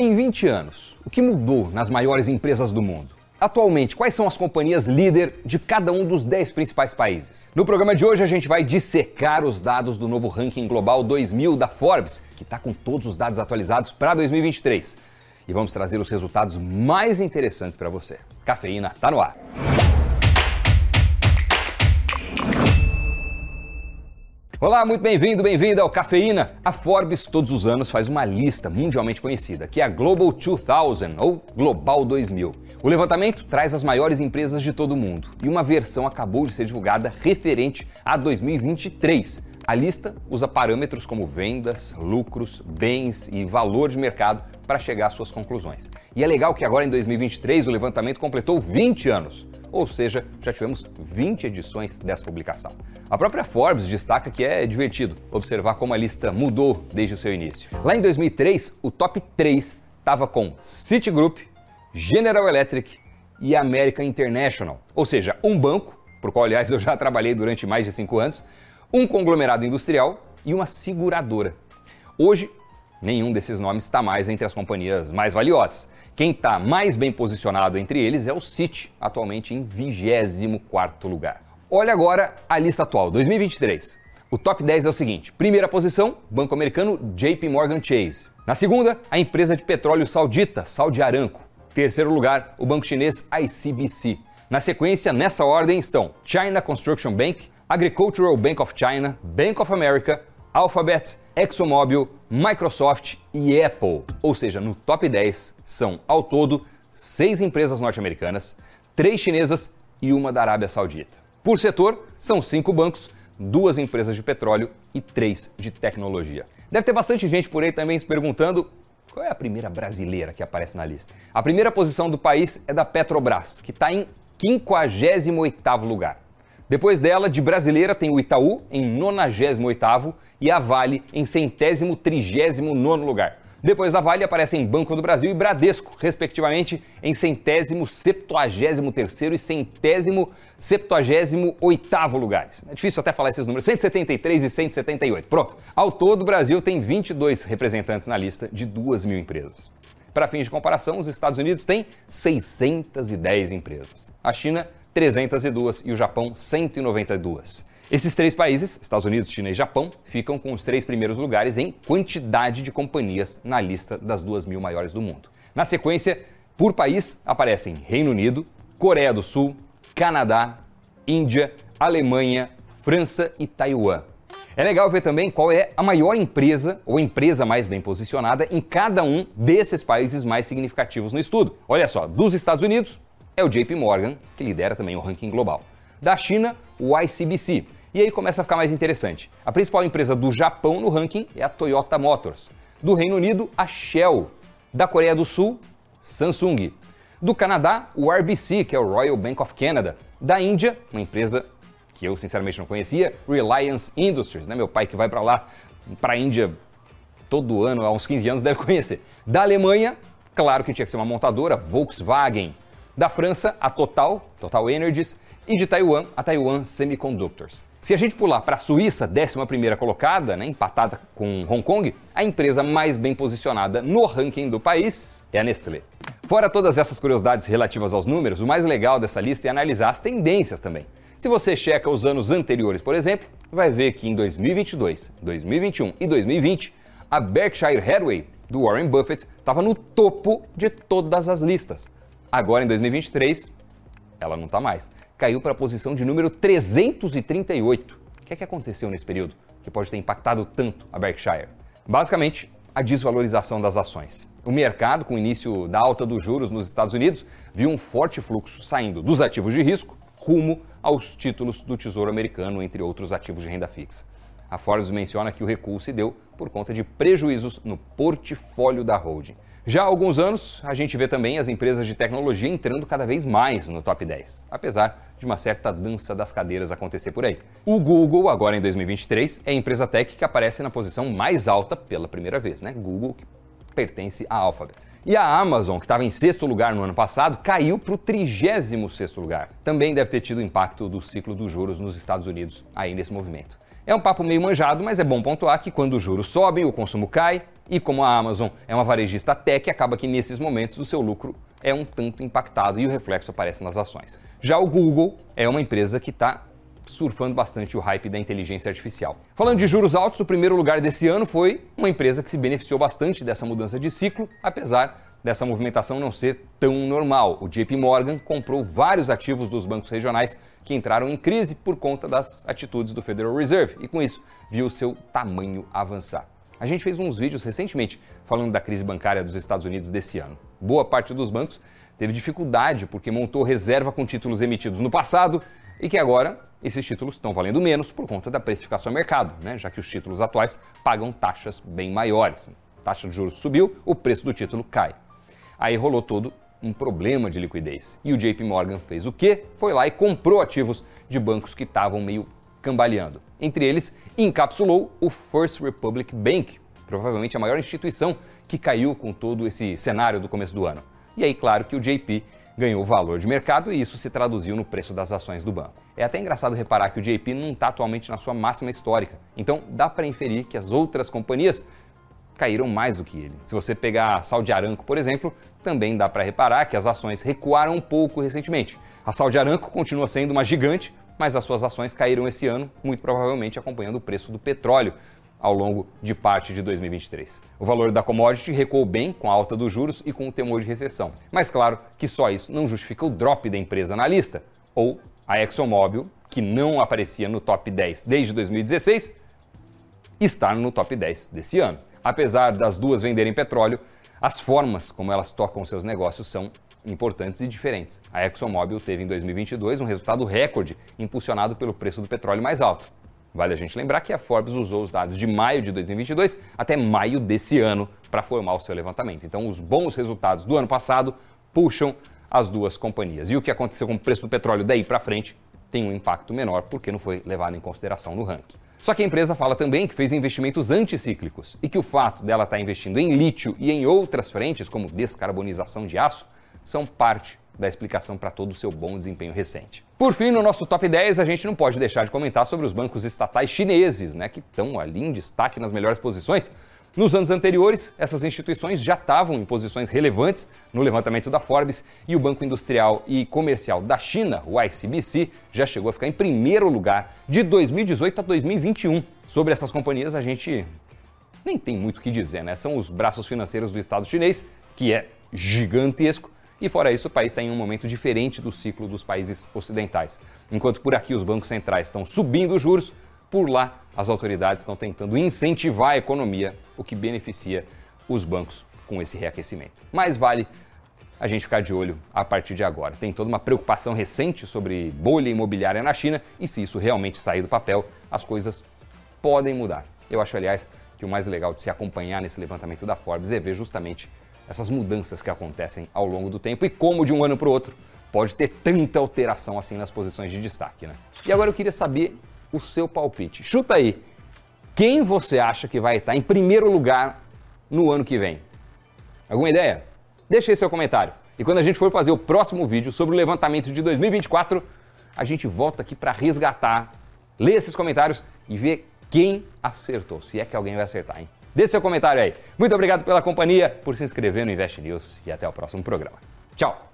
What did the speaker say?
Em 20 anos, o que mudou nas maiores empresas do mundo? Atualmente, quais são as companhias líder de cada um dos 10 principais países? No programa de hoje, a gente vai dissecar os dados do novo ranking global 2000 da Forbes, que está com todos os dados atualizados para 2023. E vamos trazer os resultados mais interessantes para você. Cafeína está no ar. Olá, muito bem-vindo, bem-vinda ao Cafeína. A Forbes todos os anos faz uma lista mundialmente conhecida, que é a Global 2000 ou Global 2000. O levantamento traz as maiores empresas de todo o mundo e uma versão acabou de ser divulgada referente a 2023. A lista usa parâmetros como vendas, lucros, bens e valor de mercado para chegar às suas conclusões. E é legal que agora em 2023 o levantamento completou 20 anos. Ou seja, já tivemos 20 edições dessa publicação. A própria Forbes destaca que é divertido observar como a lista mudou desde o seu início. Lá em 2003, o top 3 estava com Citigroup, General Electric e American International, ou seja, um banco, por qual aliás eu já trabalhei durante mais de 5 anos, um conglomerado industrial e uma seguradora. Hoje, nenhum desses nomes está mais entre as companhias mais valiosas. Quem está mais bem posicionado entre eles é o Citi, atualmente em 24º lugar. Olha agora a lista atual, 2023. O top 10 é o seguinte: primeira posição, Banco Americano JP Morgan Chase. Na segunda, a empresa de petróleo saudita, Saudi Aramco. Terceiro lugar, o banco chinês ICBC. Na sequência, nessa ordem estão China Construction Bank, Agricultural Bank of China, Bank of America, Alphabet, ExxonMobil, Microsoft e Apple. Ou seja, no top 10 são, ao todo, seis empresas norte-americanas, três chinesas e uma da Arábia Saudita. Por setor, são cinco bancos, duas empresas de petróleo e três de tecnologia. Deve ter bastante gente por aí também se perguntando qual é a primeira brasileira que aparece na lista. A primeira posição do país é da Petrobras, que está em 58º lugar. Depois dela, de brasileira, tem o Itaú em 98º e a Vale em centésimo trigésimo nono lugar. Depois da Vale aparecem Banco do Brasil e Bradesco, respectivamente, em centésimo septuagésimo terceiro e centésimo septuagésimo oitavo lugares. É difícil até falar esses números, 173 e 178. Pronto. Ao todo, o Brasil tem 22 representantes na lista de 2 mil empresas. Para fins de comparação, os Estados Unidos têm 610 empresas. A China 302 e o Japão 192. Esses três países, Estados Unidos, China e Japão, ficam com os três primeiros lugares em quantidade de companhias na lista das duas mil maiores do mundo. Na sequência, por país, aparecem Reino Unido, Coreia do Sul, Canadá, Índia, Alemanha, França e Taiwan. É legal ver também qual é a maior empresa ou empresa mais bem posicionada em cada um desses países mais significativos no estudo. Olha só, dos Estados Unidos, é o JP Morgan, que lidera também o ranking global. Da China, o ICBC. E aí começa a ficar mais interessante. A principal empresa do Japão no ranking é a Toyota Motors. Do Reino Unido, a Shell. Da Coreia do Sul, Samsung. Do Canadá, o RBC, que é o Royal Bank of Canada. Da Índia, uma empresa que eu sinceramente não conhecia, Reliance Industries, né? Meu pai que vai para lá, para a Índia todo ano, há uns 15 anos, deve conhecer. Da Alemanha, claro que tinha que ser uma montadora, Volkswagen. Da França, a Total, Total Energies, e de Taiwan, a Taiwan Semiconductors. Se a gente pular para a Suíça, 11 colocada, né, empatada com Hong Kong, a empresa mais bem posicionada no ranking do país é a Nestlé. Fora todas essas curiosidades relativas aos números, o mais legal dessa lista é analisar as tendências também. Se você checa os anos anteriores, por exemplo, vai ver que em 2022, 2021 e 2020, a Berkshire Hathaway, do Warren Buffett, estava no topo de todas as listas. Agora, em 2023, ela não está mais. Caiu para a posição de número 338. O que é que aconteceu nesse período que pode ter impactado tanto a Berkshire? Basicamente, a desvalorização das ações. O mercado, com o início da alta dos juros nos Estados Unidos, viu um forte fluxo saindo dos ativos de risco rumo aos títulos do Tesouro Americano, entre outros ativos de renda fixa. A Forbes menciona que o recuo se deu por conta de prejuízos no portfólio da holding. Já há alguns anos, a gente vê também as empresas de tecnologia entrando cada vez mais no top 10, apesar de uma certa dança das cadeiras acontecer por aí. O Google, agora em 2023, é a empresa tech que aparece na posição mais alta pela primeira vez, né? Google pertence à Alphabet. E a Amazon, que estava em sexto lugar no ano passado, caiu para o 36 lugar. Também deve ter tido impacto do ciclo dos juros nos Estados Unidos aí nesse movimento. É um papo meio manjado, mas é bom pontuar que quando os juros sobem, o consumo cai, E como a Amazon é uma varejista tech, acaba que nesses momentos o seu lucro é um tanto impactado e o reflexo aparece nas ações. Já o Google é uma empresa que está surfando bastante o hype da inteligência artificial. Falando de juros altos, o primeiro lugar desse ano foi uma empresa que se beneficiou bastante dessa mudança de ciclo, apesar dessa movimentação não ser tão normal. O JP Morgan comprou vários ativos dos bancos regionais que entraram em crise por conta das atitudes do Federal Reserve e, com isso, viu seu tamanho avançar. A gente fez uns vídeos recentemente falando da crise bancária dos Estados Unidos desse ano. Boa parte dos bancos teve dificuldade porque montou reserva com títulos emitidos no passado e que agora esses títulos estão valendo menos por conta da precificação ao mercado, né? já que os títulos atuais pagam taxas bem maiores. A taxa de juros subiu, o preço do título cai. Aí rolou todo um problema de liquidez. E o JP Morgan fez o quê? Foi lá e comprou ativos de bancos que estavam meio cambaleando. Entre eles, encapsulou o First Republic Bank, provavelmente a maior instituição que caiu com todo esse cenário do começo do ano. E aí, claro que o JP ganhou valor de mercado e isso se traduziu no preço das ações do banco. É até engraçado reparar que o JP não está atualmente na sua máxima histórica, então dá para inferir que as outras companhias caíram mais do que ele. Se você pegar a Saudi Aramco, por exemplo, também dá para reparar que as ações recuaram um pouco recentemente. A Saudi Aramco continua sendo uma gigante, mas as suas ações caíram esse ano, muito provavelmente acompanhando o preço do petróleo, ao longo de parte de 2023. O valor da commodity recuou bem com a alta dos juros e com o temor de recessão. Mas claro que só isso não justifica o drop da empresa na lista, ou a ExxonMobil, que não aparecia no top 10 desde 2016, estar no top 10 desse ano. Apesar das duas venderem petróleo, as formas como elas tocam seus negócios são importantes e diferentes. A ExxonMobil teve em 2022 um resultado recorde impulsionado pelo preço do petróleo mais alto. Vale a gente lembrar que a Forbes usou os dados de maio de 2022 até maio desse ano para formar o seu levantamento. Então, os bons resultados do ano passado puxam as duas companhias. E o que aconteceu com o preço do petróleo daí para frente tem um impacto menor porque não foi levado em consideração no ranking. Só que a empresa fala também que fez investimentos anticíclicos e que o fato dela estar tá investindo em lítio e em outras frentes, como descarbonização de aço, são parte da explicação para todo o seu bom desempenho recente. Por fim, no nosso top 10, a gente não pode deixar de comentar sobre os bancos estatais chineses, né, que estão ali em destaque nas melhores posições. Nos anos anteriores, essas instituições já estavam em posições relevantes no levantamento da Forbes e o Banco Industrial e Comercial da China, o ICBC, já chegou a ficar em primeiro lugar de 2018 a 2021. Sobre essas companhias, a gente nem tem muito o que dizer, né? São os braços financeiros do Estado chinês, que é gigantesco, e fora isso, o país está em um momento diferente do ciclo dos países ocidentais. Enquanto por aqui os bancos centrais estão subindo os juros, por lá as autoridades estão tentando incentivar a economia, o que beneficia os bancos com esse reaquecimento. Mas vale a gente ficar de olho a partir de agora. Tem toda uma preocupação recente sobre bolha imobiliária na China e se isso realmente sair do papel, as coisas podem mudar. Eu acho, aliás, que o mais legal de se acompanhar nesse levantamento da Forbes é ver justamente essas mudanças que acontecem ao longo do tempo e como de um ano para o outro pode ter tanta alteração assim nas posições de destaque, né? E agora eu queria saber o seu palpite. Chuta aí. Quem você acha que vai estar em primeiro lugar no ano que vem? Alguma ideia? Deixa aí seu comentário. E quando a gente for fazer o próximo vídeo sobre o levantamento de 2024, a gente volta aqui para resgatar, ler esses comentários e ver quem acertou. Se é que alguém vai acertar, hein? Deixe seu comentário aí. Muito obrigado pela companhia, por se inscrever no Invest News e até o próximo programa. Tchau!